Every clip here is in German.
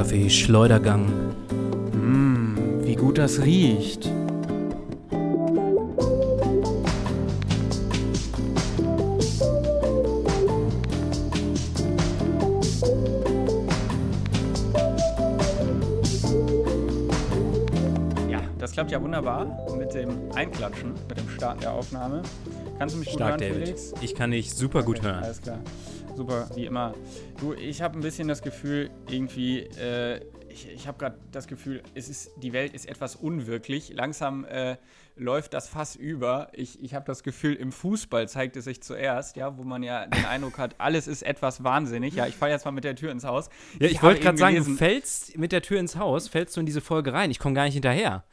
Kaffee Schleudergang. Mmm, wie gut das riecht. Ja, das klappt ja wunderbar mit dem Einklatschen, mit dem Starten der Aufnahme. Kannst du mich gut Stark, hören, David. Felix? Ich kann dich super gut Okay, hören. Alles klar. Super, wie immer. Du, ich habe ein bisschen das Gefühl, irgendwie, äh, ich, ich habe gerade das Gefühl, es ist, die Welt ist etwas unwirklich. Langsam äh, läuft das Fass über. Ich, ich habe das Gefühl, im Fußball zeigt es sich zuerst, ja, wo man ja den Eindruck hat, alles ist etwas wahnsinnig. Ja, ich falle jetzt mal mit der Tür ins Haus. Ja, ich, habe wollte gerade sagen, du fällst mit der Tür ins Haus, fällst du in diese Folge rein. Ich komme gar nicht hinterher.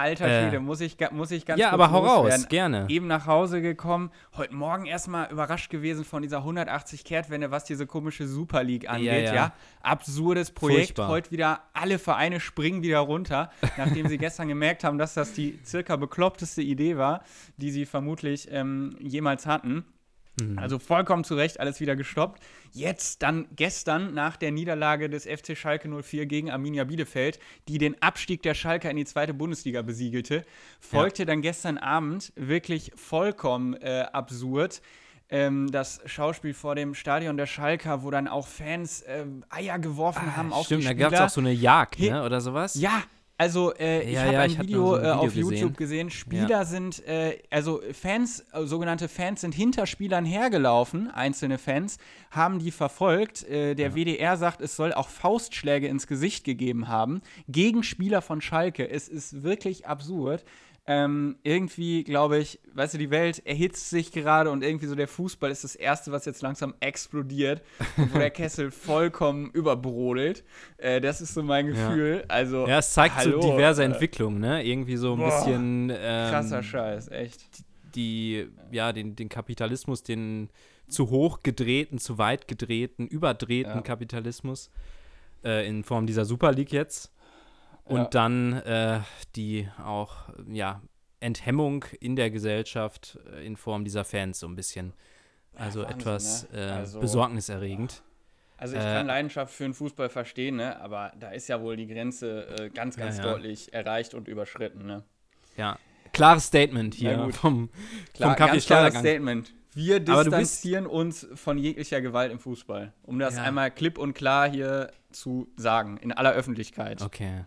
Alter Äh, Schwede, muss ich, muss ich ganz ja, aber hau raus, loswerden. gerne. Eben nach Hause gekommen, heute Morgen erstmal überrascht gewesen von dieser 180-Kehrtwende, was diese komische Super League angeht, ja. ja. Absurdes Projekt. Furchtbar. Heute wieder, alle Vereine springen wieder runter, nachdem sie gestern gemerkt haben, dass das die circa bekloppteste Idee war, die sie vermutlich ähm, jemals hatten. Mhm. Also vollkommen zu Recht, alles wieder gestoppt. Jetzt dann gestern nach der Niederlage des FC Schalke 04 gegen Arminia Bielefeld, die den Abstieg der Schalke in die zweite Bundesliga besiegelte, folgte dann gestern Abend wirklich vollkommen äh, absurd. Ähm, das Schauspiel vor dem Stadion der Schalker, wo dann auch Fans äh, Eier geworfen haben auf Ah, Stimmt, die da Spieler. gab es auch so eine Jagd, ne, oder sowas? Ja, also äh, ich Ja, habe ja, ein ich Video, so ein äh, auf Video YouTube gesehen. Spieler Ja. sind, äh, also Fans, äh, sogenannte Fans sind hinter Spielern hergelaufen, einzelne Fans, haben die verfolgt. Äh, der WDR sagt, es soll auch Faustschläge ins Gesicht gegeben haben gegen Spieler von Schalke. Es ist wirklich absurd. Ähm, irgendwie, glaube ich, weißt du, die Welt erhitzt sich gerade und irgendwie so der Fußball ist das Erste, was jetzt langsam explodiert und wo der Kessel vollkommen überbrodelt. Äh, das ist so mein Gefühl. Also, Ja, es zeigt hallo, so diverse äh, Entwicklungen, ne? Irgendwie so ein Boah, bisschen ähm, Krasser Scheiß, echt. die, ja, den, den Kapitalismus, den zu hoch gedrehten, zu weit gedrehten, überdrehten Ja. Kapitalismus äh, in Form dieser Super League jetzt. Und Ja. dann äh, die auch, ja, Enthemmung in der Gesellschaft äh, in Form dieser Fans so ein bisschen. Also Wahnsinn, etwas ne? äh, Also- besorgniserregend. Also ich Äh, kann Leidenschaft für den Fußball verstehen, ne? aber da ist ja wohl die Grenze äh, ganz, ganz Ja, ja. deutlich erreicht und überschritten. Ne? Ja. Klares Statement hier vom, Klar, vom Kaffee klares. Statement. Wir distanzieren uns von jeglicher Gewalt im Fußball. Um das Ja. einmal klipp und klar hier zu sagen, in aller Öffentlichkeit. Okay.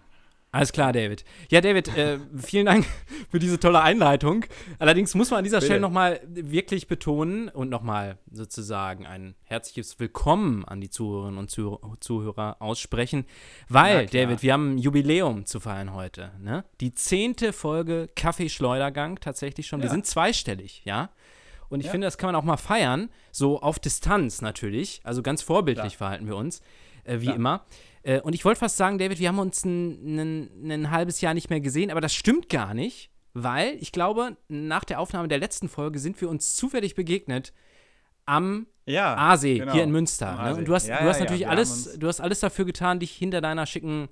Alles klar, David. Ja, David, äh, vielen Dank für diese tolle Einleitung. Allerdings muss man an dieser Bitte. Stelle nochmal wirklich betonen und nochmal sozusagen ein herzliches Willkommen an die Zuhörerinnen und Zuh Zuhörer aussprechen, weil. David, wir haben ein Jubiläum zu feiern heute. Ne? Die zehnte Folge Kaffee-Schleudergang tatsächlich schon. Wir Ja. sind zweistellig, ja? Und ich Ja. finde, das kann man auch mal feiern, so auf Distanz natürlich. Also ganz vorbildlich Klar. verhalten wir uns, äh, wie Klar. immer. Äh, und ich wollte fast sagen, David, wir haben uns ein, ein, ein halbes Jahr nicht mehr gesehen, aber das stimmt gar nicht, weil ich glaube, nach der Aufnahme der letzten Folge sind wir uns zufällig begegnet am Ja, Aasee genau. hier in Münster. Ne? Und du hast, Ja, du hast ja, natürlich alles, du hast alles dafür getan, dich hinter deiner schicken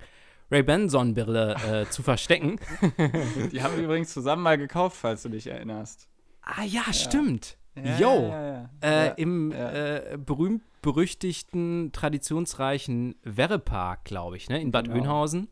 Ray-Ban-Sonnenbrille äh, zu verstecken. Die haben wir übrigens zusammen mal gekauft, falls du dich erinnerst. ah ja, stimmt. Ja, Yo. Äh, Im äh, berühmt-berüchtigten, traditionsreichen Werrepark, glaube ich, ne? in Bad Genau. Oeynhausen.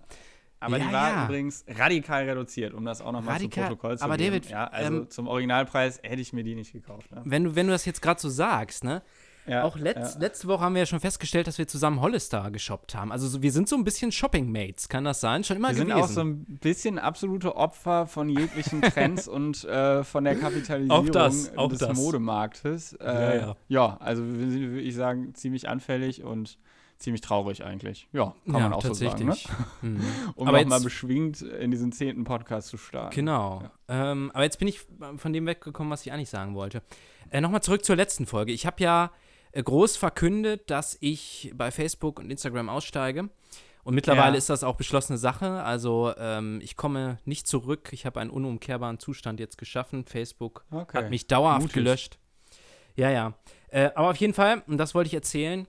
Aber Ja, die war ja. übrigens radikal reduziert, um das auch nochmal zum Protokoll zu aber geben. David, ja, also ähm, zum Originalpreis hätte ich mir die nicht gekauft. Ne? Wenn du, wenn du das jetzt gerade so sagst, ne? Ja, Auch letz, ja. letzte Woche haben wir ja schon festgestellt, dass wir zusammen Hollister geshoppt haben. Also so, wir sind so ein bisschen Shopping-Mates, kann das sein? Schon immer Wir sind gewesen. auch so ein bisschen absolute Opfer von jeglichen Trends und äh, von der Kapitalisierung Auch das, auch des das. Modemarktes. Äh, Ja, ja. ja, also wir sind, würde ich sagen, ziemlich anfällig und ziemlich traurig eigentlich. Ja, kann ja, man auch so sagen. Ne? Mhm. Um Aber jetzt- beschwingt in diesen zehnten Podcast zu starten. Genau. Ähm, aber jetzt bin ich von dem weggekommen, was ich eigentlich sagen wollte. Äh, Nochmal zurück zur letzten Folge. Ich habe ja groß verkündet, dass ich bei Facebook und Instagram aussteige. Und mittlerweile Ja. ist das auch beschlossene Sache. Also ähm, ich komme nicht zurück. Ich habe einen unumkehrbaren Zustand jetzt geschaffen. Facebook Okay. hat mich dauerhaft Mutig. gelöscht. Ja, ja. Äh, aber auf jeden Fall, und das wollte ich erzählen,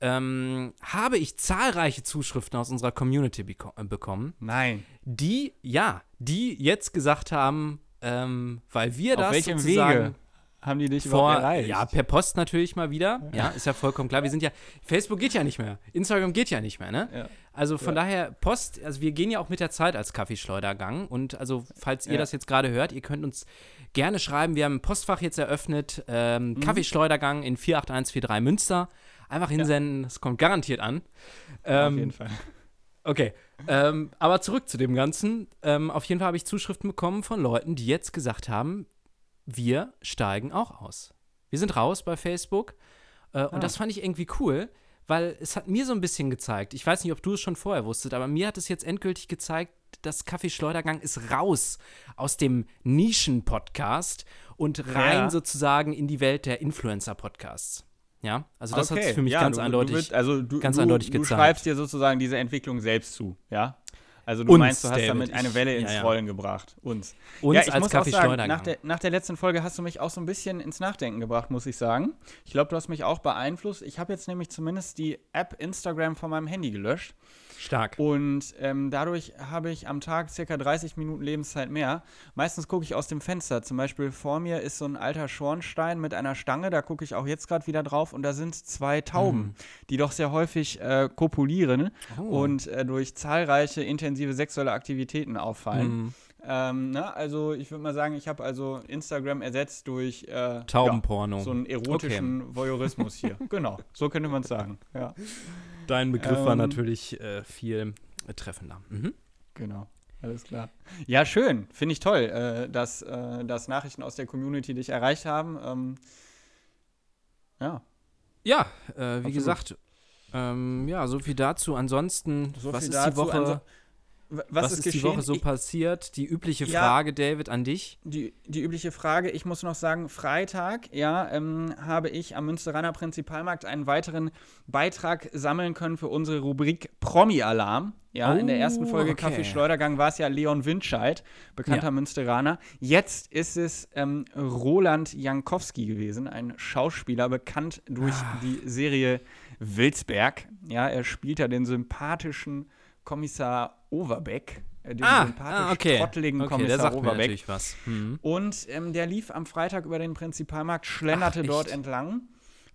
ähm, habe ich zahlreiche Zuschriften aus unserer Community beko äh, bekommen, Nein. die, ja, die jetzt gesagt haben, ähm, weil wir Auf das sozusagen, Wege? Haben die dich vor, erreicht? ja, per Post natürlich mal wieder. Ja, ist ja vollkommen klar. Wir sind ja, Facebook geht ja nicht mehr. Instagram geht ja nicht mehr, ne? Ja. Also von Ja. daher, Post, also wir gehen ja auch mit der Zeit als Kaffeeschleudergang. Und also, falls ihr das jetzt gerade hört, ihr könnt uns gerne schreiben. Wir haben ein Postfach jetzt eröffnet. Ähm, Mhm. Kaffeeschleudergang in 48143 Münster. Einfach hinsenden, es kommt garantiert an. Auf Ähm, jeden Fall. Okay, ähm, aber zurück zu dem Ganzen. Ähm, auf jeden Fall habe ich Zuschriften bekommen von Leuten, die jetzt gesagt haben, wir steigen auch aus. Wir sind raus bei Facebook. Äh, Ah. Und das fand ich irgendwie cool, weil es hat mir so ein bisschen gezeigt, ich weiß nicht, ob du es schon vorher wusstest, aber mir hat es jetzt endgültig gezeigt, das Kaffeeschleudergang ist raus aus dem Nischen-Podcast und rein Ja. sozusagen in die Welt der Influencer-Podcasts. Ja, also das hat Okay. sich für mich ja, ganz du, eindeutig. Du wirst, also du, ganz du, eindeutig du gezeigt. schreibst dir sozusagen diese Entwicklung selbst zu, ja? Also du Uns, meinst, du hast David, damit eine Welle ins ja, ja. Rollen gebracht. Uns. uns ja, ich als muss auch sagen, nach der, nach der letzten Folge hast du mich auch so ein bisschen ins Nachdenken gebracht, muss ich sagen. Ich glaube, du hast mich auch beeinflusst. Ich habe jetzt nämlich zumindest die App Instagram von meinem Handy gelöscht. Stark. Und ähm, dadurch habe ich am Tag circa 30 Minuten Lebenszeit mehr. Meistens gucke ich aus dem Fenster. Zum Beispiel vor mir ist so ein alter Schornstein mit einer Stange. Da gucke ich auch jetzt gerade wieder drauf. Und da sind zwei Tauben, die doch sehr häufig äh, kopulieren Oh. und äh, durch zahlreiche intensive sexuelle Aktivitäten auffallen. Mhm. Ähm, na, also ich würde mal sagen, ich habe also Instagram ersetzt durch äh, Taubenporno. Ja, so einen erotischen Voyeurismus hier. genau, so könnte man es sagen. Ja, Dein Begriff war Ähm, natürlich äh, viel äh, treffender. Mhm. genau. Alles klar. Ja, schön. Finde ich toll, äh, dass, äh, dass Nachrichten aus der Community dich erreicht haben. Ähm, ja, Ja, äh, wie Absolut. gesagt, ähm, ja, so viel dazu. Ansonsten, So was ist dazu. die Woche, Anso- w- was, ist, die Woche so Ich- passiert? Die übliche Ja. Frage, David, an dich. die, die übliche Frage, ich muss noch sagen, Freitag, ja, ähm, habe ich am Münsteraner Prinzipalmarkt einen weiteren Beitrag sammeln können für unsere Rubrik Promi-Alarm. Ja, in der ersten Oh, Folge okay. Kaffee Schleudergang war es ja Leon Windscheid, bekannter Ja. Münsteraner. Jetzt ist es ähm, Roland Jankowski gewesen, ein Schauspieler, bekannt durch Ah. die Serie Wilsberg. Ja, er spielt ja den sympathischen Kommissar Overbeck. äh, Den Ah, sympathisch ah, okay. trotteligen Okay, der Kommissar sagt mir Overbeck. natürlich was. Mhm. Und ähm, der lief am Freitag über den Prinzipalmarkt, schlenderte Ach, dort entlang.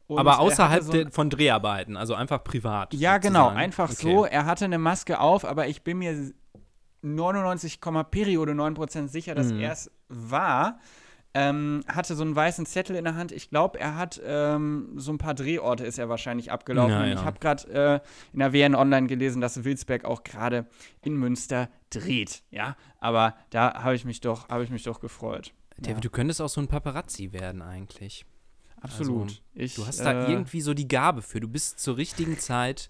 Und Aber er außerhalb so ein- der, von Dreharbeiten, also einfach privat. Ja, genau, sozusagen. einfach Okay. so. Er hatte eine Maske auf, aber ich bin mir 99, Periode 9% sicher, dass Mhm. er es war. Ähm, hatte so einen weißen Zettel in der Hand. Ich glaube, er hat ähm, so ein paar Drehorte ist er wahrscheinlich abgelaufen. Ja, ja. Ich habe gerade äh, in der WN Online gelesen, dass Wilsberg auch gerade in Münster dreht. Ja, aber da habe ich mich doch, habe ich mich doch gefreut. David, ja. du könntest auch so ein Paparazzi werden eigentlich. Absolut. Also, ich, Du hast da äh, irgendwie so die Gabe für. Du bist zur richtigen Zeit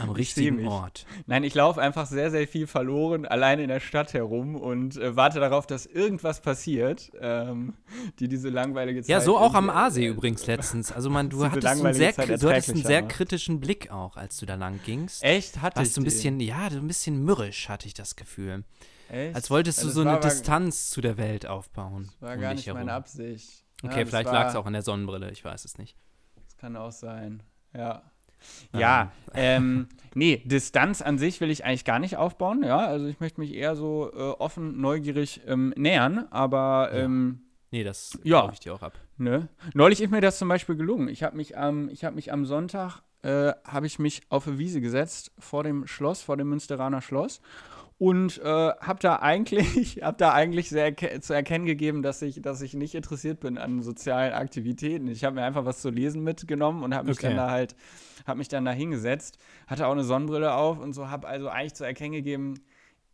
am richtigen. Ort. Nein, ich laufe einfach sehr, sehr viel verloren, alleine in der Stadt herum und äh, warte darauf, dass irgendwas passiert, ähm, die diese langweilige Zeit. Ja, so auch am irgendwie, Aasee äh, übrigens letztens. Also man, du hattest, einen sehr, du hattest einen sehr macht. kritischen Blick auch, als du da lang gingst. Echt? Hatte Warst ich du ein den? bisschen, ja, so ein bisschen mürrisch, hatte ich das Gefühl. Echt? Als wolltest du Ja, das so war eine Distanz zu der Welt aufbauen. War um gar nicht meine herum. Absicht. Okay, Ja, das vielleicht war- lag es auch an der Sonnenbrille, ich weiß es nicht. Das kann auch sein. Ja. Ähm. Ja, ähm, nee, Distanz an sich will ich eigentlich gar nicht aufbauen, ja. Also ich möchte mich eher so äh, offen, neugierig ähm, nähern, aber ähm, Nee, das Ja. glaube ich dir auch ab. Ne? Neulich ist mir das zum Beispiel gelungen. Ich habe mich, am- ich hab mich am Sonntag äh, habe ich mich auf eine Wiese gesetzt vor dem Schloss, vor dem Münsteraner Schloss und äh, habe da eigentlich, habe da eigentlich sehr zu erkennen gegeben, dass ich, dass ich nicht interessiert bin an sozialen Aktivitäten. Ich habe mir einfach was zu lesen mitgenommen und habe mich Okay. dann da halt, habe mich dann da hingesetzt, hatte auch eine Sonnenbrille auf und so, habe also eigentlich zu erkennen gegeben,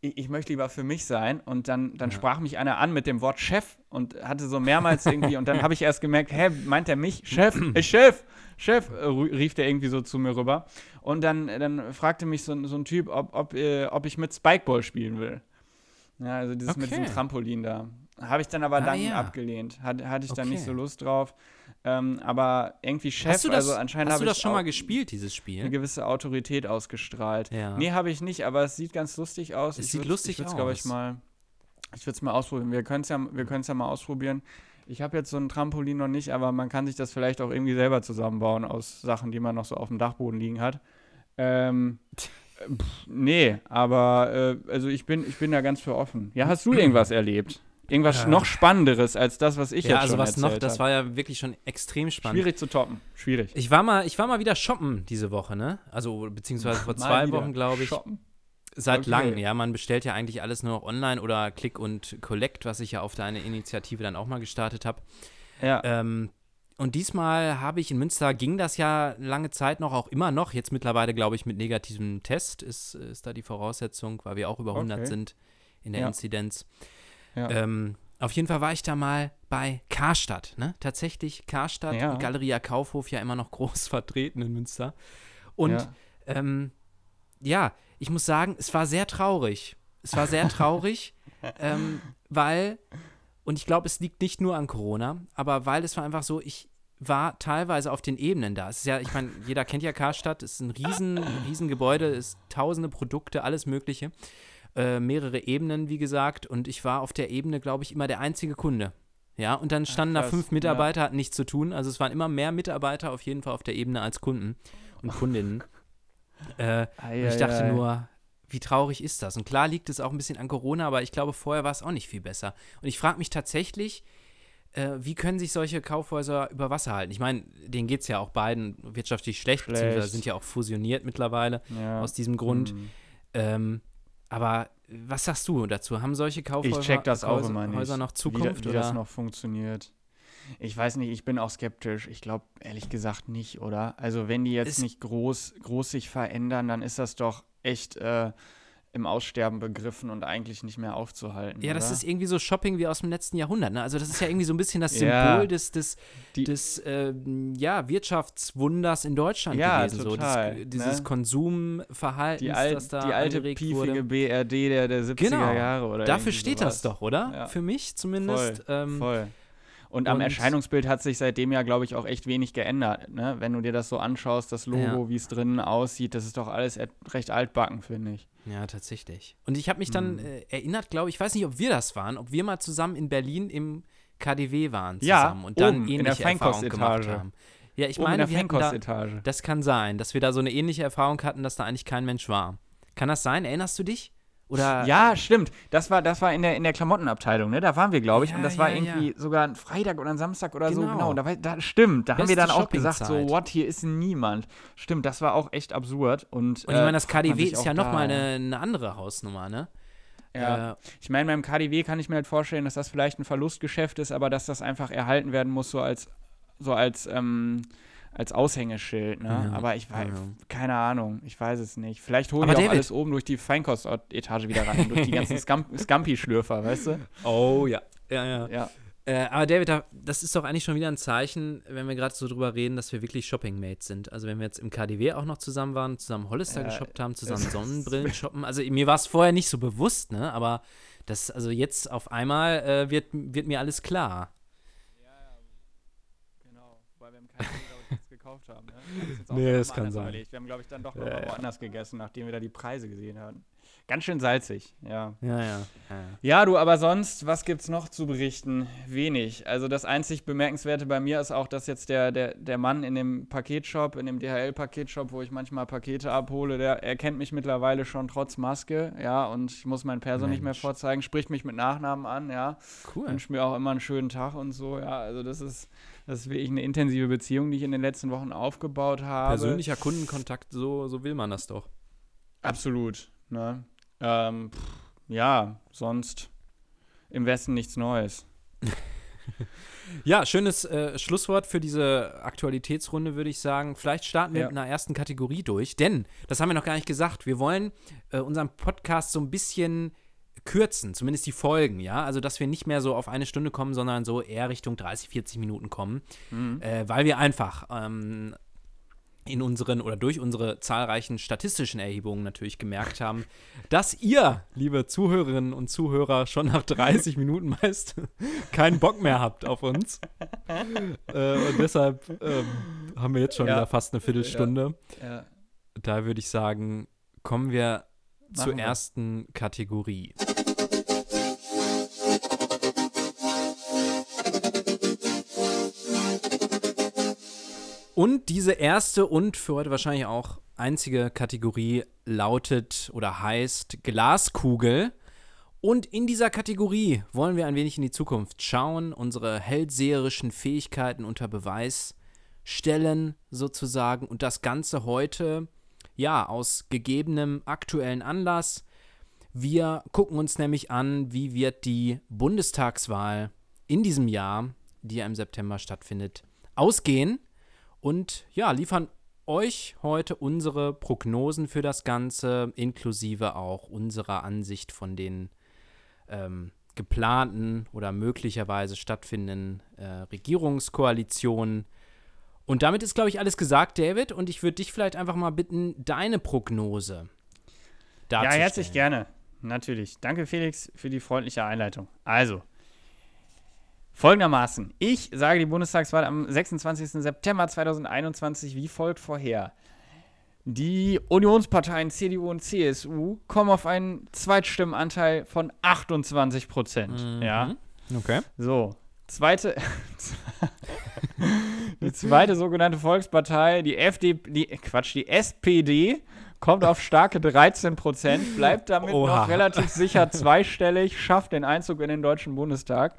ich, ich möchte lieber für mich sein. Und dann, dann Ja. sprach mich einer an mit dem Wort Chef und hatte so mehrmals irgendwie, und dann habe ich erst gemerkt, hä, meint er mich? Chef, äh, Chef, Chef, äh, rief der irgendwie so zu mir rüber. Und dann, dann fragte mich so, ein- so ein Typ, ob, ob, äh, ob ich mit Spikeball spielen will. Ja, also dieses mit diesem Okay. Trampolin da. Habe ich dann aber Ah, dann ja. abgelehnt. Hat, hatte ich dann nicht Okay. so Lust drauf. Ähm, aber irgendwie Chef, hast du das, also anscheinend hast habe du das ich schon mal gespielt, dieses eine Spiel? gewisse Autorität ausgestrahlt. Ja. Nee, habe ich nicht, aber es sieht ganz lustig aus. Es Ich sieht lustig ich würd's, glaube ich, aus. mal. Ich würde es mal ausprobieren. Wir können es ja, wir ja mal ausprobieren. Ich habe jetzt so ein Trampolin noch nicht, aber man kann sich das vielleicht auch irgendwie selber zusammenbauen aus Sachen, die man noch so auf dem Dachboden liegen hat. Ähm, äh, pff, nee, aber äh, also ich bin, ich bin da ganz für offen. Ja, hast du irgendwas erlebt? Irgendwas Ja. noch Spannenderes als das, was ich Ja, jetzt also schon was noch, erzählt das hab. war ja wirklich schon extrem spannend. Schwierig zu toppen. Schwierig. Ich war mal, ich war mal wieder shoppen diese Woche, ne? Also beziehungsweise vor zwei Wochen, glaube ich. shoppen. Seit Okay. langem, ja. Man bestellt ja eigentlich alles nur noch online oder Click und Collect, was ich ja auf deine Initiative dann auch mal gestartet habe. Ja. Ähm, und diesmal habe ich in Münster, ging das ja lange Zeit noch, auch immer noch. Jetzt mittlerweile, glaube ich, mit negativem Test ist, ist da die Voraussetzung, weil wir auch über 100 Okay. sind in der Ja. Inzidenz. Ja. Ähm, auf jeden Fall war ich da mal bei Karstadt, ne? Tatsächlich Karstadt, Ja. Galeria Kaufhof ja immer noch groß vertreten in Münster. Und Ja. ähm, ja, ich muss sagen, es war sehr traurig. Es war sehr traurig, ähm, weil, und ich glaube, es liegt nicht nur an Corona, aber weil es war einfach so, ich war teilweise auf den Ebenen da. Es ist ja, ich meine, jeder kennt ja Karstadt, es ist ein riesen, riesen Gebäude, es ist tausende Produkte, alles Mögliche. Äh, mehrere Ebenen, wie gesagt, und ich war auf der Ebene, glaube ich, immer der einzige Kunde. Ja, und dann standen da krass, fünf ja. Mitarbeiter, hatten nichts zu tun. Also es waren immer mehr Mitarbeiter auf jeden Fall auf der Ebene als Kunden und Kundinnen. Äh, und ich dachte nur, wie traurig ist das? Und klar liegt es auch ein bisschen an Corona, aber ich glaube, vorher war es auch nicht viel besser. Und ich frage mich tatsächlich, äh, wie können sich solche Kaufhäuser über Wasser halten? Ich meine, denen geht es ja auch beiden wirtschaftlich schlecht, Schlecht. beziehungsweise sind ja auch fusioniert mittlerweile Ja. aus diesem Grund. Hm. Ähm, aber was sagst du dazu? Haben solche Kaufhäuser Ich check das auch Häuser, immer nicht. Häuser noch wie, Zukunft? da- wie oder? das noch funktioniert. Ich weiß nicht, ich bin auch skeptisch. Ich glaube ehrlich gesagt nicht, oder? Also wenn die jetzt Es- nicht groß, groß sich verändern, dann ist das doch echt äh, im Aussterben begriffen und eigentlich nicht mehr aufzuhalten. Ja, das oder? ist irgendwie so Shopping wie aus dem letzten Jahrhundert. Ne? Also das ist ja irgendwie so ein bisschen das Ja. Symbol des, des, Die- des ähm, ja, Wirtschaftswunders in Deutschland Ja, gewesen. So. total, Des, dieses ne? Konsumverhaltens, die, alt, das da die alte piefige wurde. BRD der, der 70er Genau. Jahre. Oder Dafür steht sowas. das doch, oder? Ja. Für mich zumindest. Voll, ähm, Voll. Und am und- Erscheinungsbild hat sich seitdem ja, glaube ich, auch echt wenig geändert. Ne? Wenn du dir das so anschaust, das Logo, Ja. wie es drinnen aussieht, das ist doch alles recht altbacken, finde ich. Ja, tatsächlich. Und ich habe mich dann Hm. äh, erinnert, glaube ich, ich weiß nicht, ob wir das waren, ob wir mal zusammen in Berlin im KDW waren Ja, zusammen und dann oben in der ähnliche Erfahrungen gemacht Feinkostetage. haben. Ja, ich Oben meine, in der wir hatten da, Feinkostetage. das kann sein, dass wir da so eine ähnliche Erfahrung hatten, dass da eigentlich kein Mensch war. Kann das sein? Erinnerst du dich? Oder Ja, stimmt. Das war, das war in der, in der Klamottenabteilung, ne? Da waren wir, glaube ich. Ja, und das war ja, irgendwie sogar ein Freitag oder ein Samstag oder so. Genau. Genau. Da, war, da, stimmt. Da haben wir Beste dann auch gesagt, so, what, hier ist niemand. Stimmt, das war auch echt absurd. Und, Und ich meine, das äh, man KDW ist ja nochmal eine, eine andere Hausnummer, ne? Ja. Äh, Ich meine, beim KDW kann ich mir halt vorstellen, dass das vielleicht ein Verlustgeschäft ist, aber dass das einfach erhalten werden muss, so als, so als, ähm, als Aushängeschild. Ne? Ja, aber ich weiß, ja. keine Ahnung, ich weiß es nicht. Vielleicht holen Aber die auch David- alles oben durch die Feinkostetage wieder rein, durch die ganzen Scamp Scampi-Schlürfer, weißt du? oh ja. Ja, ja. Ja. Äh, aber David, da- das ist doch eigentlich schon wieder ein Zeichen, wenn wir gerade so drüber reden, dass wir wirklich Shopping-Mates sind. Also wenn wir jetzt im KDW auch noch zusammen waren, zusammen Hollister Ja, geshoppt haben, zusammen Sonnenbrillen shoppen. Also mir war es vorher nicht so bewusst, ne? Aber das, also jetzt auf einmal äh, wird, wird mir alles klar. Genau, weil wir im KDW, gekauft haben. Ne? Das Nee, das kann sein. Überlegt. Wir haben, glaube ich, dann doch noch Ja, ja. woanders gegessen, nachdem wir da die Preise gesehen hatten. Ganz schön salzig, ja. Ja, ja. ja. Ja, du, aber sonst, was gibt's noch zu berichten? Wenig. Also das einzig Bemerkenswerte bei mir ist auch, dass jetzt der, der, der Mann in dem Paketshop, in dem DHL-Paketshop, wo ich manchmal Pakete abhole, der erkennt mich mittlerweile schon trotz Maske, ja, und ich muss mein Perso nicht mehr vorzeigen, spricht mich mit Nachnamen an, ja. Cool. Wünscht mir auch immer einen schönen Tag und so, ja. Also das ist, das ist wirklich eine intensive Beziehung, die ich in den letzten Wochen aufgebaut habe. Persönlicher Kundenkontakt, so, so will man das doch. Absolut, ne? Ähm, pff, ja, sonst im Westen nichts Neues. Ja, schönes äh, Schlusswort für diese Aktualitätsrunde, würde ich sagen. Vielleicht starten wir Ja. mit einer ersten Kategorie durch, denn, das haben wir noch gar nicht gesagt, wir wollen äh, unseren Podcast so ein bisschen kürzen, zumindest die Folgen, ja. Also, dass wir nicht mehr so auf eine Stunde kommen, sondern so eher Richtung 30, 40 Minuten kommen, äh, weil wir einfach ähm, in unseren oder durch unsere zahlreichen statistischen Erhebungen natürlich gemerkt haben, dass ihr, liebe Zuhörerinnen und Zuhörer, schon nach 30 Minuten meist keinen Bock mehr habt auf uns. äh, und deshalb ähm, haben wir jetzt schon Ja. wieder fast eine Viertelstunde. Ja. Da würde ich sagen, kommen wir zur Machen wir. ersten Kategorie. Und diese erste und für heute wahrscheinlich auch einzige Kategorie lautet oder heißt Glaskugel. Und in dieser Kategorie wollen wir ein wenig in die Zukunft schauen, unsere hellseherischen Fähigkeiten unter Beweis stellen, sozusagen. Und das Ganze heute, ja, aus gegebenem aktuellen Anlass. Wir gucken uns nämlich an, wie wird die Bundestagswahl in diesem Jahr, die ja im September stattfindet, ausgehen. Und ja, liefern euch heute unsere Prognosen für das Ganze, inklusive auch unserer Ansicht von den ähm, geplanten oder möglicherweise stattfindenden äh, Regierungskoalitionen. Und damit ist, glaube ich, alles gesagt, David. Und ich würde dich vielleicht einfach mal bitten, deine Prognose darzustellen. Ja, herzlich gerne. Natürlich. Danke, Felix, für die freundliche Einleitung. Also, folgendermaßen. Ich sage die Bundestagswahl am 26. September 2021 wie folgt vorher. Die Unionsparteien CDU und CSU kommen auf einen Zweitstimmenanteil von 28 Prozent. Mhm. Ja. Okay. So. Zweite. die zweite sogenannte Volkspartei, die FDP, die, Quatsch, die SPD, kommt auf starke 13 Prozent, bleibt damit Oha. noch relativ sicher zweistellig, schafft den Einzug in den Deutschen Bundestag,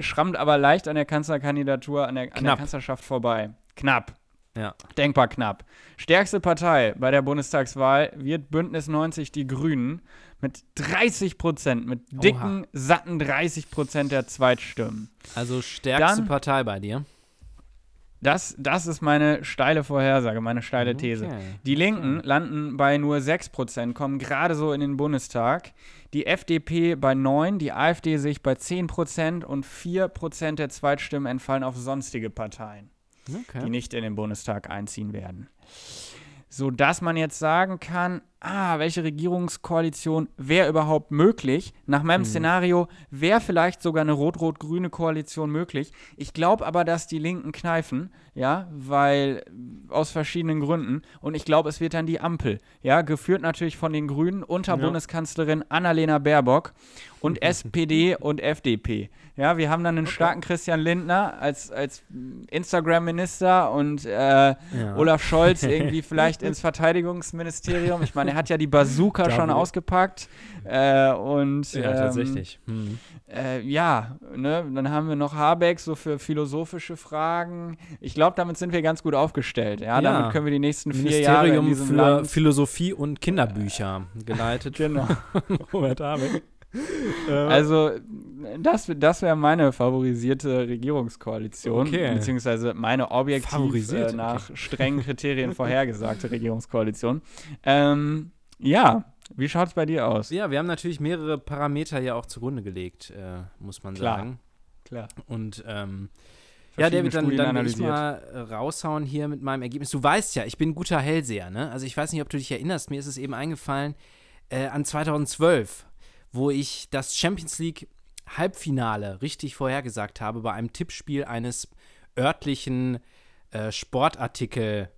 schrammt aber leicht an der Kanzlerkandidatur, an der, an der Kanzlerschaft vorbei. Knapp. Ja. Denkbar knapp. Stärkste Partei bei der Bundestagswahl wird Bündnis 90 Die Grünen mit 30 Prozent, mit dicken, Oha. satten 30 Prozent der Zweitstimmen. Also stärkste Dann, Partei bei dir. Das, das ist meine steile Vorhersage, meine steile These. Okay. Die Linken landen bei nur 6%, kommen gerade so in den Bundestag. Die FDP bei 9, die AfD sich bei 10% und 4% der Zweitstimmen entfallen auf sonstige Parteien okay. die nicht in den Bundestag einziehen werden. Sodass man jetzt sagen kann, ah, welche Regierungskoalition wäre überhaupt möglich? Nach meinem hm. Szenario wäre vielleicht sogar eine rot-rot-grüne Koalition möglich. Ich glaube aber, dass die Linken kneifen, ja, weil aus verschiedenen Gründen. Und ich glaube, es wird dann die Ampel, ja, geführt natürlich von den Grünen unter ja. Bundeskanzlerin Annalena Baerbock und SPD und FDP. Ja, wir haben dann einen okay. starken Christian Lindner als, als Instagram-Minister und äh, ja. Olaf Scholz irgendwie vielleicht ins Verteidigungsministerium. Ich meine, er hat ja die Bazooka schon ausgepackt. Äh, und, ja, ähm, tatsächlich. Hm. Äh, ja, ne, dann haben wir noch Habeck so für philosophische Fragen. Ich glaube, damit sind wir ganz gut aufgestellt. Ja, ja. damit können wir die nächsten vier Jahre in diesem für Land Philosophie und Kinderbücher geleitet. genau. Robert Habeck. Äh, also, das, das wäre meine favorisierte Regierungskoalition, okay. beziehungsweise meine objektiv äh, nach okay. strengen Kriterien vorhergesagte Regierungskoalition. Ähm, ja, wie schaut es bei dir aus? Ja, wir haben natürlich mehrere Parameter ja auch zugrunde gelegt, äh, muss man Klar. sagen. Klar. Und ähm, ja, David, dann, dann will ich mal raushauen hier mit meinem Ergebnis. Du weißt ja, ich bin guter Hellseher, ne? Also ich weiß nicht, ob du dich erinnerst, mir ist es eben eingefallen, äh, an 2012 wo ich das Champions League Halbfinale richtig vorhergesagt habe bei einem Tippspiel eines örtlichen äh, Sportartikel.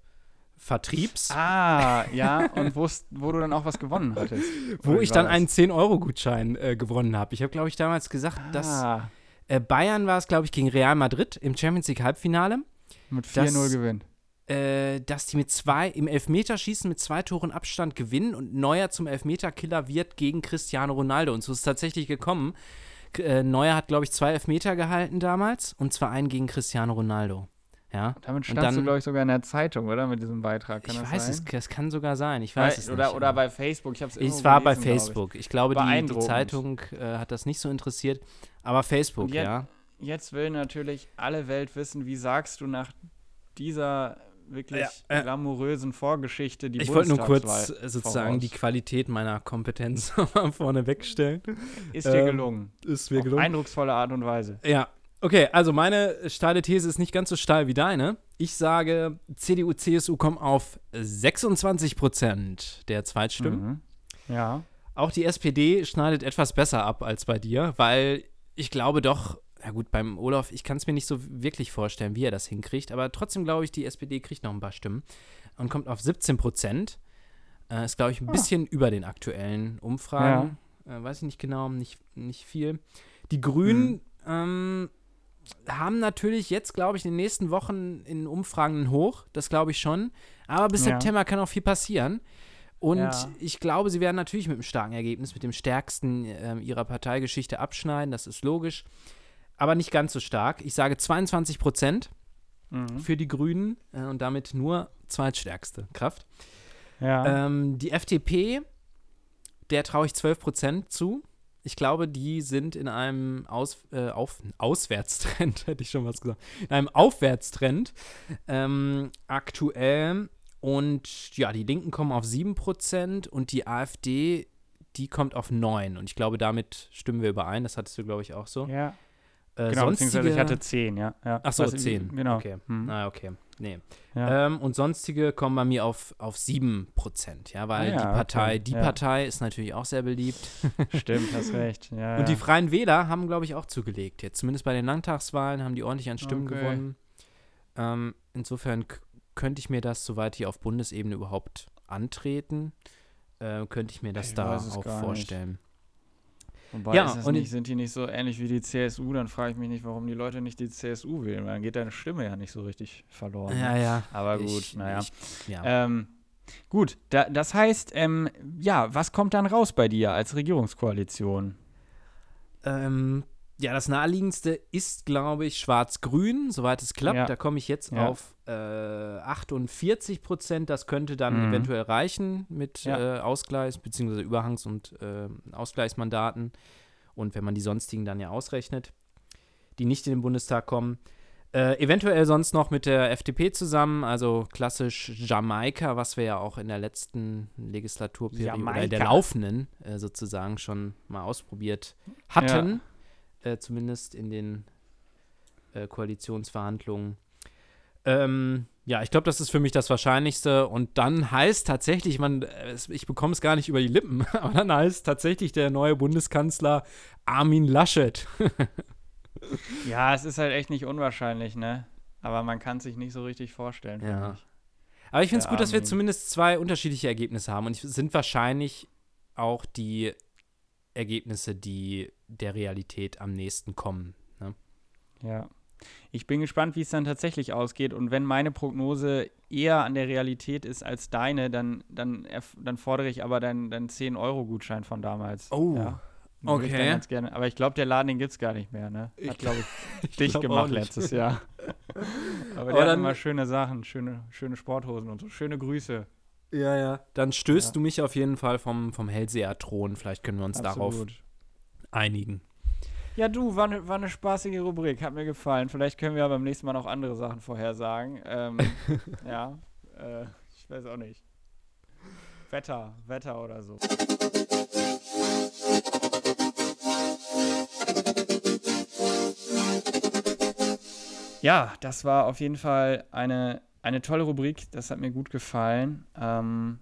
Vertriebs. Ah, ja, und wo du dann auch was gewonnen hattest. wo ich dann das? einen 10-Euro-Gutschein äh, gewonnen habe. Ich habe, glaube ich, damals gesagt, ah. dass äh, Bayern war es, glaube ich, gegen Real Madrid im Champions League Halbfinale. Mit 4-0 gewinnt äh, dass die mit zwei im Elfmeterschießen mit zwei Toren Abstand gewinnen und Neuer zum Elfmeterkiller wird gegen Cristiano Ronaldo. Und so ist es tatsächlich gekommen. Äh, Neuer hat, glaube ich, zwei Elfmeter gehalten damals und zwar einen gegen Cristiano Ronaldo. Ja. Damit standst dann, du, glaube ich, sogar in der Zeitung, oder? Mit diesem Beitrag. Kann ich weiß sein? es, das kann sogar sein. Ich weiß bei, es oder, nicht. Oder bei Facebook. Ich es war bei Facebook. Ich, ich glaube, die, die, Zeitung äh, hat das nicht so interessiert. Aber Facebook, jetzt, ja. Jetzt will natürlich alle Welt wissen, wie sagst du nach dieser wirklich ja, äh, glamourösen Vorgeschichte die Ich wollte nur kurz äh, sozusagen voraus. die Qualität meiner Kompetenz vorne wegstellen. Ist dir ähm, gelungen. Ist mir gelungen. eindrucksvolle Art und Weise. Ja. Okay, also meine steile These ist nicht ganz so steil wie deine. Ich sage, CDU, CSU kommen auf 26 Prozent der Zweitstimmen. Mhm. Ja. Auch die SPD schneidet etwas besser ab als bei dir, weil ich glaube doch, ja gut, beim Olaf, ich kann es mir nicht so wirklich vorstellen, wie er das hinkriegt, aber trotzdem glaube ich, die SPD kriegt noch ein paar Stimmen und kommt auf 17 Prozent. Äh, ist, glaube ich, ein ah. bisschen über den aktuellen Umfragen. Ja. Äh, weiß ich nicht genau, nicht, nicht viel. Die Grünen mhm. ähm, haben natürlich jetzt, glaube ich, in den nächsten Wochen in Umfragen hoch, das glaube ich schon. Aber bis ja. September kann auch viel passieren. Und Ja. ich glaube, sie werden natürlich mit einem starken Ergebnis, mit dem stärksten ähm, ihrer Parteigeschichte abschneiden. Das ist logisch. Aber nicht ganz so stark. Ich sage 22 Prozent Mhm. für die Grünen äh, und damit nur zweitstärkste Kraft. Ja. Ähm, die FDP, der traue ich 12 Prozent zu. Ich glaube, die sind in einem Aus, äh, auf, Auswärtstrend, hätte ich schon was gesagt, in einem Aufwärtstrend ähm, aktuell. Und ja, die Linken kommen auf 7 Prozent und die AfD, die kommt auf 9. Und ich glaube, damit stimmen wir überein. Das hattest du, glaube ich, auch so. ja. Äh, Genau, beziehungsweise ich sonstige- hatte 10, ja. ja. Ach so, Was- 10. Genau. Okay. Hm. Ah, okay. Nee. Ja. Ähm, und sonstige kommen bei mir auf, auf 7%, ja, weil Ah ja, die Partei, okay, die ja. Partei ist natürlich auch sehr beliebt. Stimmt, hast recht. Und die. Freien Wähler haben, glaube ich, auch zugelegt. Jetzt zumindest bei den Landtagswahlen haben die ordentlich an Stimmen Okay. gewonnen. Ähm, insofern könnte ich mir das, soweit die auf Bundesebene überhaupt antreten, äh, könnte ich mir das Ich da auch gar nicht. Wobei, Ja, und nicht, sind die nicht so ähnlich wie die CSU? Dann frage ich mich nicht, warum die Leute nicht die CSU wählen, weil dann geht deine Stimme ja nicht so richtig verloren. Ja, ja. Aber gut, Ich- naja. Ich, ja. Ähm, gut, da, das heißt, ähm, ja, was kommt dann raus bei dir als Regierungskoalition? Ähm, ja, das naheliegendste ist, glaube ich, Schwarz-Grün, soweit es klappt. Ja. Da komme ich jetzt Ja. auf äh, 48 Prozent. Das könnte dann Mhm. eventuell reichen mit Ja. äh, Ausgleichs- bzw. Überhangs- und äh, Ausgleichsmandaten. Und wenn man die sonstigen dann ja ausrechnet, die nicht in den Bundestag kommen. Äh, eventuell sonst noch mit der FDP zusammen, also klassisch Jamaika, was wir ja auch in der letzten Legislaturperiode oder der laufenden äh, sozusagen schon mal ausprobiert hatten, äh, zumindest in den äh, Koalitionsverhandlungen. Ähm, ja, ich glaube, das ist für mich das Wahrscheinlichste. Und dann heißt tatsächlich, man, äh, ich bekomme es gar nicht über die Lippen, aber dann heißt tatsächlich der neue Bundeskanzler Armin Laschet. Ja, es ist halt echt nicht unwahrscheinlich, ne? Aber man kann es sich nicht so richtig vorstellen. Ja. ich. Aber ich finde es gut, dass wir zumindest zwei unterschiedliche Ergebnisse haben. Und es sind wahrscheinlich auch die Ergebnisse, die der Realität am nächsten kommen. Ne? Ja. Ich bin gespannt, wie es dann tatsächlich ausgeht. Und wenn meine Prognose eher an der Realität ist als deine, dann, dann, dann fordere ich aber deinen deinen 10-Euro-Gutschein von damals. Oh, ja. Ich okay. ganz gerne. Aber ich glaube, der Laden, den gibt es gar nicht mehr, ne? Ich Hat, glaube ich, dicht glaub gemacht letztes Jahr. aber Aber der hat dann- immer schöne Sachen, schöne, schöne Sporthosen und so. Schöne Grüße. Ja, ja. Dann stößt Ja. du mich auf jeden Fall vom, vom Hellseher-Thron. Vielleicht können wir uns darauf Absolut. Einigen. Ja, du, war eine war eine spaßige Rubrik, hat mir gefallen. Vielleicht können wir ja beim nächsten Mal noch andere Sachen vorhersagen. Ähm, ja, äh, ich weiß auch nicht. Wetter, Wetter oder so. Ja, das war auf jeden Fall eine, eine tolle Rubrik. Das hat mir gut gefallen. Ähm,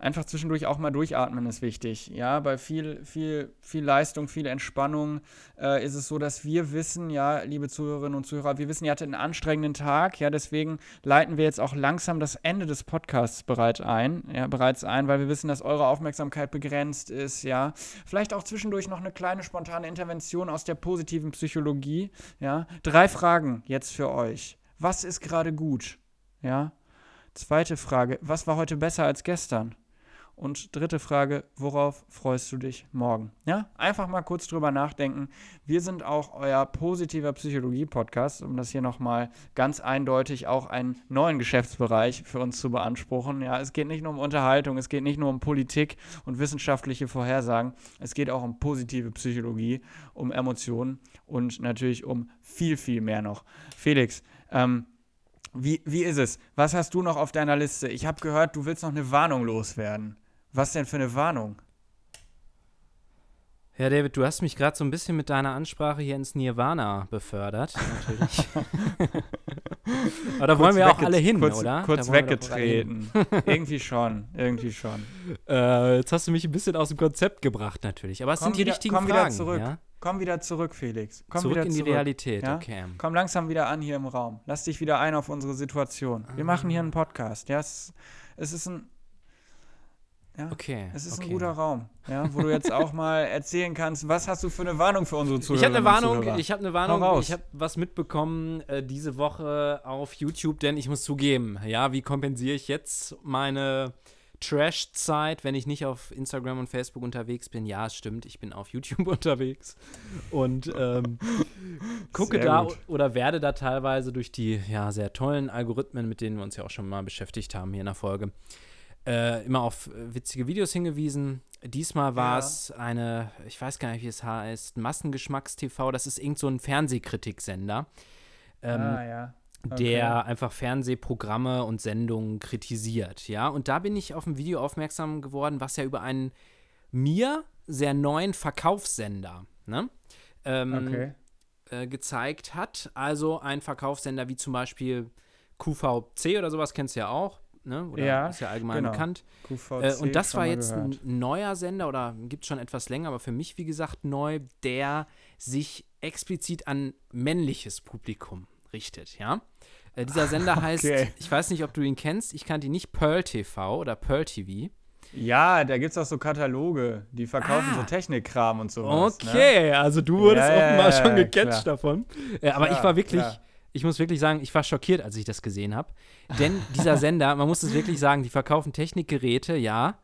einfach zwischendurch auch mal durchatmen ist wichtig. Ja, bei viel, viel, viel Leistung, viel Entspannung äh, ist es so, dass wir wissen, ja, liebe Zuhörerinnen und Zuhörer, wir wissen, ihr hattet einen anstrengenden Tag. Ja, deswegen leiten wir jetzt auch langsam das Ende des Podcasts bereit ein, ja, bereits ein, weil wir wissen, dass eure Aufmerksamkeit begrenzt ist. Ja, vielleicht auch zwischendurch noch eine kleine spontane Intervention aus der positiven Psychologie. Ja, drei Fragen jetzt für euch. Was ist gerade gut? Ja. Zweite Frage, was war heute besser als gestern? Und dritte Frage, worauf freust du dich morgen? Ja, einfach mal kurz drüber nachdenken. Wir sind auch euer positiver Psychologie-Podcast, um das hier nochmal ganz eindeutig auch einen neuen Geschäftsbereich für uns zu beanspruchen. Ja, es geht nicht nur um Unterhaltung, es geht nicht nur um Politik und wissenschaftliche Vorhersagen, es geht auch um positive Psychologie, um Emotionen und natürlich um viel, viel mehr noch. Felix, ähm, wie, wie ist es? Was hast du noch auf deiner Liste? Ich habe gehört, du willst noch eine Warnung loswerden. Was denn für eine Warnung? Ja, David, du hast mich gerade so ein bisschen mit deiner Ansprache hier ins Nirvana befördert. Natürlich. Aber da wollen wir auch alle hin, kurz, oder? Kurz weggetreten. irgendwie schon, irgendwie schon. Äh, jetzt hast du mich ein bisschen aus dem Konzept gebracht, natürlich. Aber es Komm sind die wieder- richtigen komm wieder Fragen. zurück. Ja? Komm wieder zurück, Felix. Komm Zurück wieder in die zurück. Realität, Ja? okay. Komm langsam wieder an hier im Raum. Lass dich wieder ein auf unsere Situation. Wir machen hier einen Podcast. Ja, es, es ist ein ja, Okay. es ist okay. ein guter Raum, ja, wo du jetzt auch mal erzählen kannst, was hast du für eine Warnung für unsere Ich Zuhörer? habe eine Warnung, ich habe eine Warnung, ich habe was mitbekommen äh, diese Woche auf YouTube, denn ich muss zugeben, ja, wie kompensiere ich jetzt meine Trash-Zeit, wenn ich nicht auf Instagram und Facebook unterwegs bin. Ja, es stimmt, ich bin auf YouTube unterwegs und ähm, gucke Sehr da gut. oder werde da teilweise durch die ja sehr tollen Algorithmen, mit denen wir uns ja auch schon mal beschäftigt haben hier in der Folge, äh, immer auf witzige Videos hingewiesen. Diesmal war Ja. es eine, ich weiß gar nicht, wie es heißt, Massengeschmacks-TV. Das ist irgend so ein Fernsehkritik-Sender. Ähm, ah, ja. der einfach Fernsehprogramme und Sendungen kritisiert, ja. Und da bin ich auf ein Video aufmerksam geworden, was ja über einen mir sehr neuen Verkaufssender ne, ähm, Okay. äh, gezeigt hat. Also ein Verkaufssender wie zum Beispiel QVC oder sowas kennst du ja auch, ne? Oder Ja, ist ja allgemein genau. bekannt. QVC Äh, und das war jetzt gehört. ein neuer Sender oder gibt es schon etwas länger, aber für mich, wie gesagt, neu, der sich explizit an männliches Publikum richtet, ja. Äh, dieser Sender heißt, Okay. ich weiß nicht, ob du ihn kennst, ich kannte ihn nicht, Pearl TV oder Pearl TV. Ja, da gibt es auch so Kataloge, die verkaufen Ah. so Technikkram und sowas. Ne? Okay, also du wurdest Ja, offenbar ja, schon gecatcht klar. davon. Äh, aber ich Klar, war wirklich, klar. Ich muss wirklich sagen, ich war schockiert, als ich das gesehen habe. Denn dieser Sender, man muss es wirklich sagen, die verkaufen Technikgeräte, ja.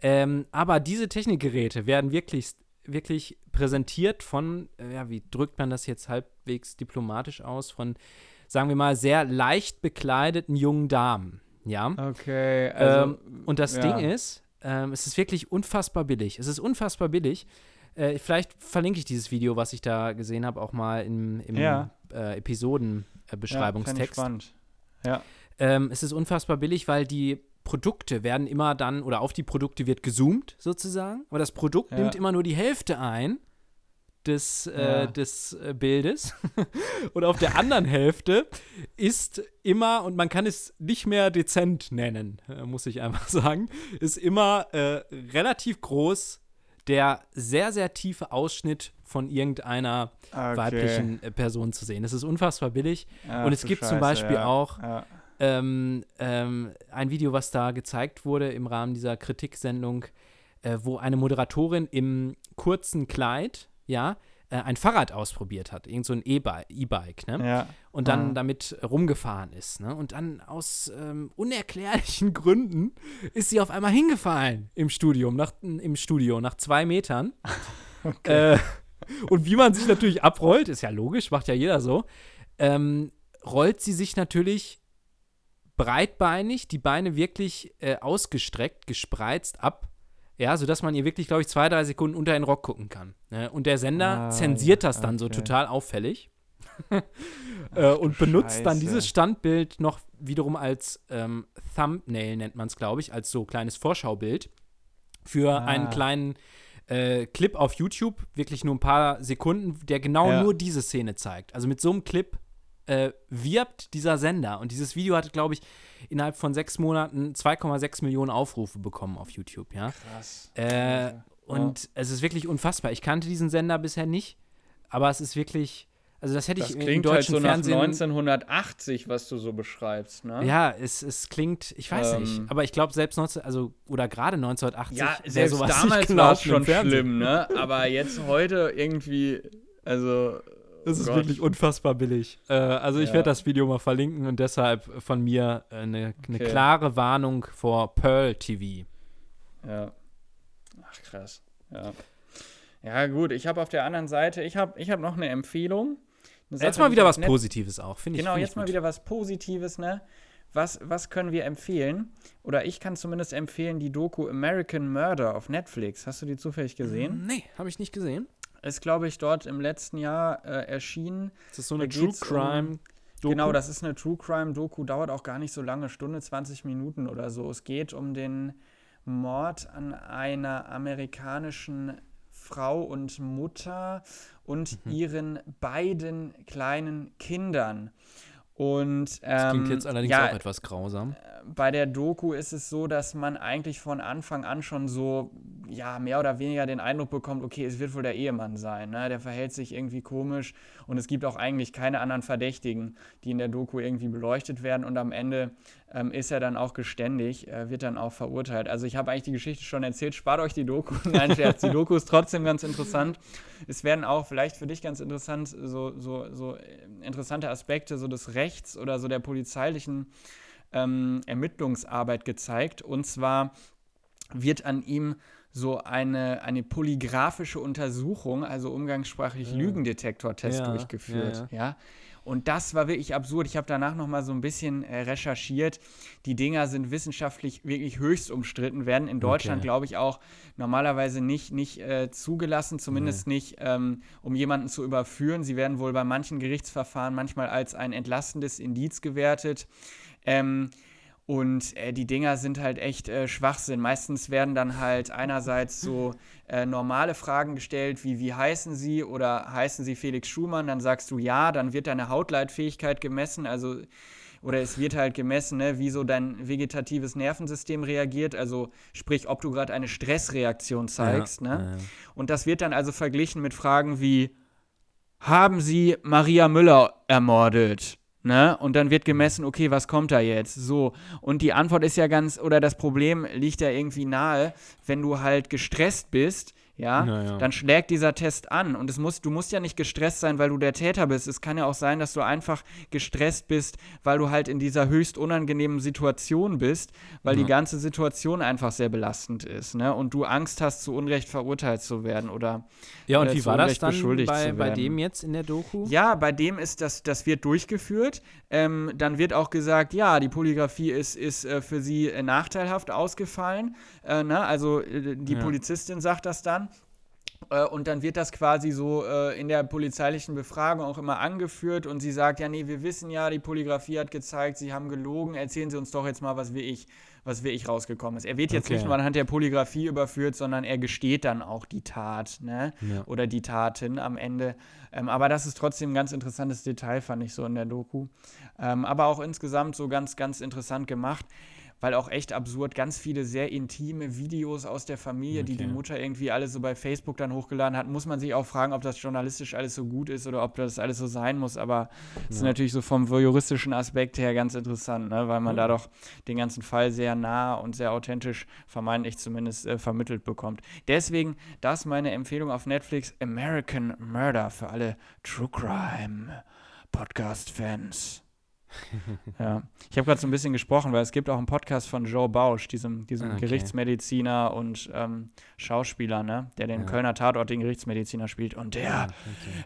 Ähm, aber diese Technikgeräte werden wirklich, wirklich präsentiert von, äh, ja, wie drückt man das jetzt halbwegs diplomatisch aus, von, sagen wir mal, sehr leicht bekleideten jungen Damen, ja. Okay, also. ähm, und das ja. Ding ist, ähm, es ist wirklich unfassbar billig. Es ist unfassbar billig. Äh, vielleicht verlinke ich dieses Video, was ich da gesehen habe, auch mal im, im Ja. Äh, ja, Episodenbeschreibungstext. spannend. Ja. ähm, es ist unfassbar billig, weil die Produkte werden immer dann, oder auf die Produkte wird gezoomt, sozusagen. Aber das Produkt Ja. nimmt immer nur die Hälfte ein des, äh, Ja. des äh, Bildes. und auf der anderen Hälfte ist immer, und man kann es nicht mehr dezent nennen, äh, muss ich einfach sagen, ist immer relativ groß der sehr, sehr tiefe Ausschnitt von irgendeiner Okay. weiblichen äh, Person zu sehen. Es ist unfassbar billig. Ach, und es gibt zum Scheiße, Beispiel ja. auch Ja. ähm, ähm, ein Video, was da gezeigt wurde im Rahmen dieser Kritiksendung, äh, wo eine Moderatorin im kurzen Kleid, ja, äh, ein Fahrrad ausprobiert hat, irgend so ein E-Bi- E-Bike, ne? ja. Und dann Ah. damit rumgefahren ist, ne? Und dann aus ähm, unerklärlichen Gründen ist sie auf einmal hingefallen im Studium, nach, im Studio, nach zwei Metern. Äh, und wie man sich natürlich abrollt, ist ja logisch, macht ja jeder so, ähm, rollt sie sich natürlich breitbeinig, die Beine wirklich äh, ausgestreckt, gespreizt ab. Ja, sodass man ihr wirklich, glaube ich, zwei, drei Sekunden unter den Rock gucken kann. Ne? Und der Sender Ah, zensiert das dann so okay. total auffällig. äh, und benutzt dann Scheiße. dieses Standbild noch wiederum als ähm, Thumbnail, nennt man es, glaube ich, als so kleines Vorschaubild für Ah. einen kleinen äh, Clip auf YouTube, wirklich nur ein paar Sekunden, der genau Ja. nur diese Szene zeigt. Also mit so einem Clip äh, wirbt dieser Sender. Und dieses Video hat, glaube ich, innerhalb von sechs Monaten 2,6 Millionen Aufrufe bekommen auf YouTube, ja. Krass. Äh, und es ist wirklich unfassbar. Ich kannte diesen Sender bisher nicht, aber es ist wirklich, also das hätte Das ich im klingt halt deutschen so nach Fernsehen. 1980, was du so beschreibst, ne? Ja, es, es klingt, ich weiß Ähm. nicht, aber ich glaube selbst 19, also oder gerade 1980 Ja, selbst sowas damals war es schon schlimm, ne? Aber jetzt heute irgendwie, also. Das ist Gott. wirklich unfassbar billig. Äh, also ich Ja. werde das Video mal verlinken und deshalb von mir äh, eine, eine Okay. klare Warnung vor Pearl TV. Ja. Ach, krass. Ja. Ja, gut, ich habe auf der anderen Seite, ich habe ich hab noch eine Empfehlung. Eine Jetzt Sache, mal die wieder was Positives auch, finde ich. Genau, find jetzt ich mal wieder was Positives, ne? Was, was können wir empfehlen? Oder ich kann zumindest empfehlen die Doku American Murder auf Netflix. Hast du die zufällig gesehen? Nee, habe ich nicht gesehen. Ist, glaube ich, dort im letzten Jahr äh, erschienen. Das ist so eine True um- Crime. Doku. Genau, das ist eine True Crime Doku, dauert auch gar nicht so lange, Stunde 20 Minuten oder so. Es geht um den Mord an einer amerikanischen Frau und Mutter und Mhm. ihren beiden kleinen Kindern. Und Das klingt ähm, jetzt allerdings ja, auch etwas grausam. bei der Doku ist es so, dass man eigentlich von Anfang an schon so, ja, mehr oder weniger den Eindruck bekommt, okay, es wird wohl der Ehemann sein, ne? Der verhält sich irgendwie komisch und es gibt auch eigentlich keine anderen Verdächtigen, die in der Doku irgendwie beleuchtet werden und am Ende ähm, ist er dann auch geständig, äh, wird dann auch verurteilt. Also ich habe eigentlich die Geschichte schon erzählt, spart euch die Doku. Nein, Scherz, die Doku ist trotzdem ganz interessant. Es werden auch vielleicht für dich ganz interessant, so, so, so äh, interessante Aspekte so des Rechts oder so der polizeilichen ähm, Ermittlungsarbeit gezeigt. Und zwar wird an ihm so eine, eine polygraphische Untersuchung, also umgangssprachlich Lügendetektortest Ja, durchgeführt. ja, Ja, Und das war wirklich absurd. Ich habe danach noch mal so ein bisschen äh, recherchiert. Die Dinger sind wissenschaftlich wirklich höchst umstritten, werden in Deutschland, Okay. glaube ich, auch normalerweise nicht, nicht äh, zugelassen, zumindest nicht, ähm, um jemanden zu überführen. Sie werden wohl bei manchen Gerichtsverfahren manchmal als ein entlastendes Indiz gewertet. Ähm, und äh, die Dinger sind halt echt äh, Schwachsinn. Meistens werden dann halt einerseits so äh, normale Fragen gestellt, wie wie heißen Sie oder heißen Sie Felix Schumann? Dann sagst du ja, dann wird deine Hautleitfähigkeit gemessen, also oder es wird halt gemessen, ne, wie so dein vegetatives Nervensystem reagiert, also sprich, ob du gerade eine Stressreaktion zeigst. Ja, ne? ja, ja. Und das wird dann also verglichen mit Fragen wie: Haben Sie Maria Müller ermordet? Ne? Und dann wird gemessen, okay, was kommt da jetzt? So. Und die Antwort ist ja ganz, oder das Problem liegt ja irgendwie nahe, wenn du halt gestresst bist, ja, Ja, ja. dann schlägt dieser Test an. Und es muss, du musst ja nicht gestresst sein, weil du der Täter bist. Es kann ja auch sein, dass du einfach gestresst bist, weil du halt in dieser höchst unangenehmen Situation bist, weil die ganze Situation einfach sehr belastend ist, ne? Und du Angst hast, zu Unrecht verurteilt zu werden oder Ja, und äh, wie war das Unrecht dann beschuldigt bei, bei dem jetzt in der Doku? Ja, bei dem ist das, das wird durchgeführt. Ähm, dann wird auch gesagt, ja, die Polygraphie ist, ist äh, für sie äh, nachteilhaft ausgefallen. Äh, ne? Also äh, die Ja. Polizistin sagt das dann. Äh, Und dann wird das quasi so äh, in der polizeilichen Befragung auch immer angeführt und sie sagt, ja, nee, wir wissen ja, die Polygraphie hat gezeigt, sie haben gelogen, erzählen Sie uns doch jetzt mal, was wirklich, was wirklich rausgekommen ist. Er wird jetzt Okay. nicht nur anhand der Polygraphie überführt, sondern er gesteht dann auch die Tat, ne? Ja. Oder die Taten am Ende. Ähm, aber das ist trotzdem ein ganz interessantes Detail, fand ich so in der Doku. Ähm, aber auch insgesamt so ganz, ganz interessant gemacht. Weil auch echt absurd, ganz viele sehr intime Videos aus der Familie, die die Okay. Mutter irgendwie alles so bei Facebook dann hochgeladen hat, muss man sich auch fragen, ob das journalistisch alles so gut ist oder ob das alles so sein muss. Aber es ist natürlich so vom voyeuristischen Aspekt her ganz interessant, ne? weil man da doch den ganzen Fall sehr nah und sehr authentisch, vermeintlich zumindest, äh, vermittelt bekommt. Deswegen, das meine Empfehlung auf Netflix: American Murder für alle True Crime Podcast-Fans. ja, ich habe gerade so ein bisschen gesprochen, weil es gibt auch einen Podcast von Joe Bausch, diesem, diesem Okay. Gerichtsmediziner und ähm, Schauspieler, ne, der den Ja. Kölner Tatort den Gerichtsmediziner spielt und der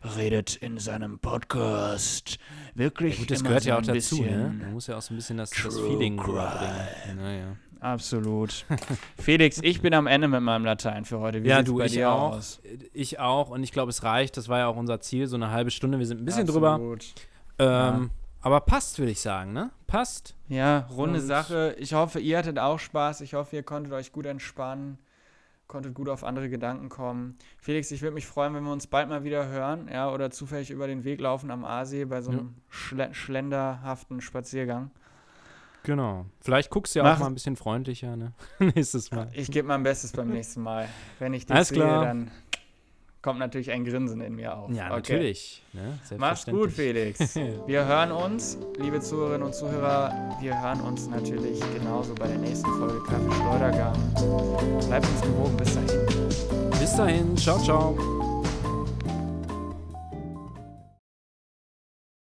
Okay. redet in seinem Podcast wirklich Gut, das gehört so ja auch ein dazu, ne? bisschen Man muss ja auch so ein bisschen das, das Feeling rüberbringen. Naja. Absolut. Felix, ich bin am Ende mit meinem Latein für heute. Wie Ja, du, bei ich dir auch. aus? Ich auch. Und ich glaube, es reicht. Das war ja auch unser Ziel, so eine halbe Stunde. Wir sind ein bisschen drüber. Absolut. Ähm, Aber passt, würde ich sagen, ne? Passt. Ja, runde Und- Sache. Ich hoffe, ihr hattet auch Spaß. Ich hoffe, ihr konntet euch gut entspannen, konntet gut auf andere Gedanken kommen. Felix, ich würde mich freuen, wenn wir uns bald mal wieder hören, ja, oder zufällig über den Weg laufen am Aasee bei so einem schle schlenderhaften Spaziergang. Genau. Vielleicht guckst du ja Mach- auch mal ein bisschen freundlicher, ne? Nächstes Mal. Ich gebe mein Bestes beim nächsten Mal. Wenn ich dich Alles sehe, klar. dann kommt natürlich ein Grinsen in mir auf. Ja, Okay. natürlich. Ne? Mach's gut. Felix. Wir hören uns, liebe Zuhörerinnen und Zuhörer. Wir hören uns natürlich genauso bei der nächsten Folge Kaffee Schleudergang. Bleibt uns gewogen. Bis dahin. Bis dahin. Ciao, ciao.